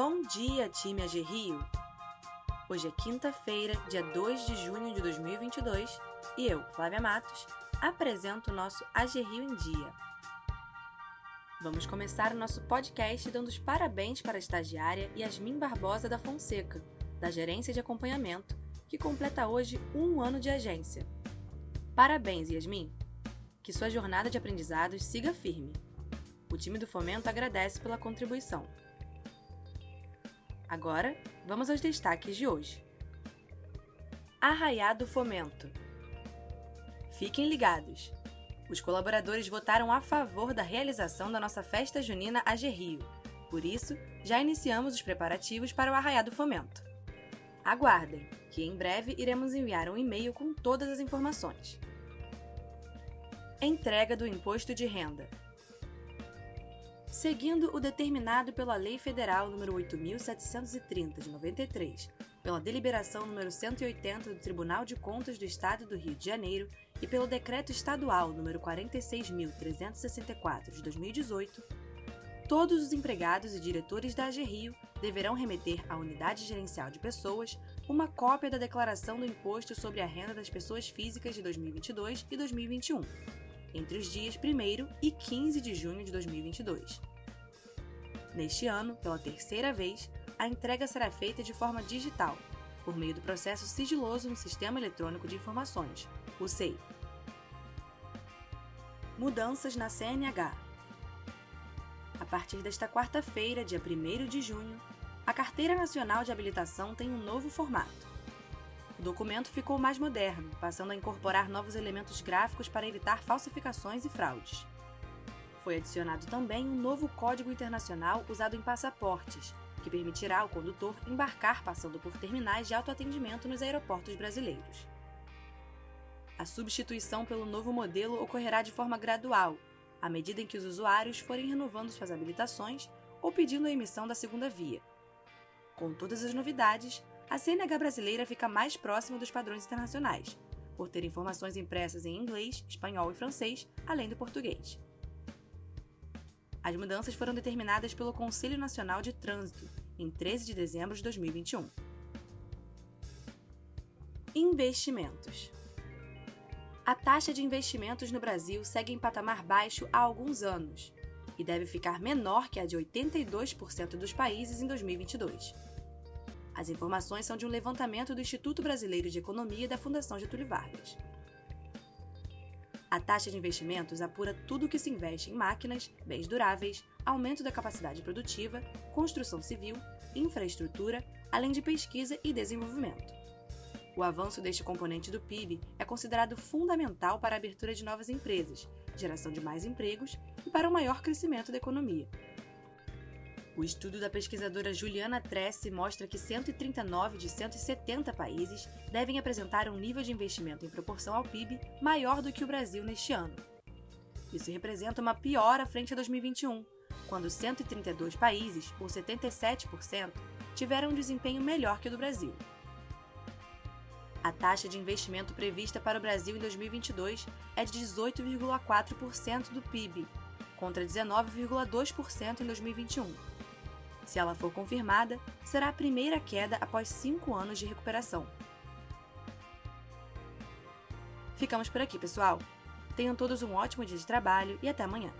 Bom dia, time AG Rio! Hoje é quinta-feira, dia 2 de junho de 2022, e eu, Flávia Matos, apresento o nosso AG Rio em Dia. Vamos começar o nosso podcast dando os parabéns para a estagiária Yasmin Barbosa da Fonseca, da Gerência de Acompanhamento, que completa hoje um ano de agência. Parabéns, Yasmin! Que sua jornada de aprendizados siga firme. O time do Fomento agradece pela contribuição. Agora, vamos aos destaques de hoje. Arraiado Fomento. Fiquem ligados! Os colaboradores votaram a favor da realização da nossa festa junina AG Rio. Por isso, já iniciamos os preparativos para o Arraiado Fomento. Aguardem, que em breve iremos enviar um e-mail com todas as informações. Entrega do Imposto de Renda. Seguindo o determinado pela Lei Federal nº 8730 de 93, pela deliberação número 180 do Tribunal de Contas do Estado do Rio de Janeiro e pelo decreto estadual número 46364 de 2018, todos os empregados e diretores da AG Rio deverão remeter à Unidade Gerencial de Pessoas uma cópia da declaração do Imposto sobre a Renda das Pessoas Físicas de 2022 e 2021 entre os dias 1 e 15 de junho de 2022. Neste ano, pela terceira vez, a entrega será feita de forma digital, por meio do processo sigiloso no Sistema Eletrônico de Informações, o SEI. Mudanças na CNH. A partir desta quarta-feira, dia 1 de junho, a Carteira Nacional de Habilitação tem um novo formato. O documento ficou mais moderno, passando a incorporar novos elementos gráficos para evitar falsificações e fraudes. Foi adicionado também um novo código internacional usado em passaportes, que permitirá ao condutor embarcar passando por terminais de autoatendimento nos aeroportos brasileiros. A substituição pelo novo modelo ocorrerá de forma gradual, à medida em que os usuários forem renovando suas habilitações ou pedindo a emissão da segunda via. Com todas as novidades, a CNH brasileira fica mais próxima dos padrões internacionais, por ter informações impressas em inglês, espanhol e francês, além do português. As mudanças foram determinadas pelo Conselho Nacional de Trânsito em 13 de dezembro de 2021. Investimentos. A taxa de investimentos no Brasil segue em patamar baixo há alguns anos e deve ficar menor que a de 82% dos países em 2022. As informações são de um levantamento do Instituto Brasileiro de Economia da Fundação Getúlio Vargas. A taxa de investimentos apura tudo o que se investe em máquinas, bens duráveis, aumento da capacidade produtiva, construção civil, infraestrutura, além de pesquisa e desenvolvimento. O avanço deste componente do PIB é considerado fundamental para a abertura de novas empresas, geração de mais empregos e para o maior crescimento da economia. O estudo da pesquisadora Juliana Tresse mostra que 139 de 170 países devem apresentar um nível de investimento em proporção ao PIB maior do que o Brasil neste ano. Isso representa uma piora frente a 2021, quando 132 países, ou 77%, tiveram um desempenho melhor que o do Brasil. A taxa de investimento prevista para o Brasil em 2022 é de 18,4% do PIB, contra 19,2% em 2021. Se ela for confirmada, será a primeira queda após cinco anos de recuperação. Ficamos por aqui, pessoal. Tenham todos um ótimo dia de trabalho e até amanhã.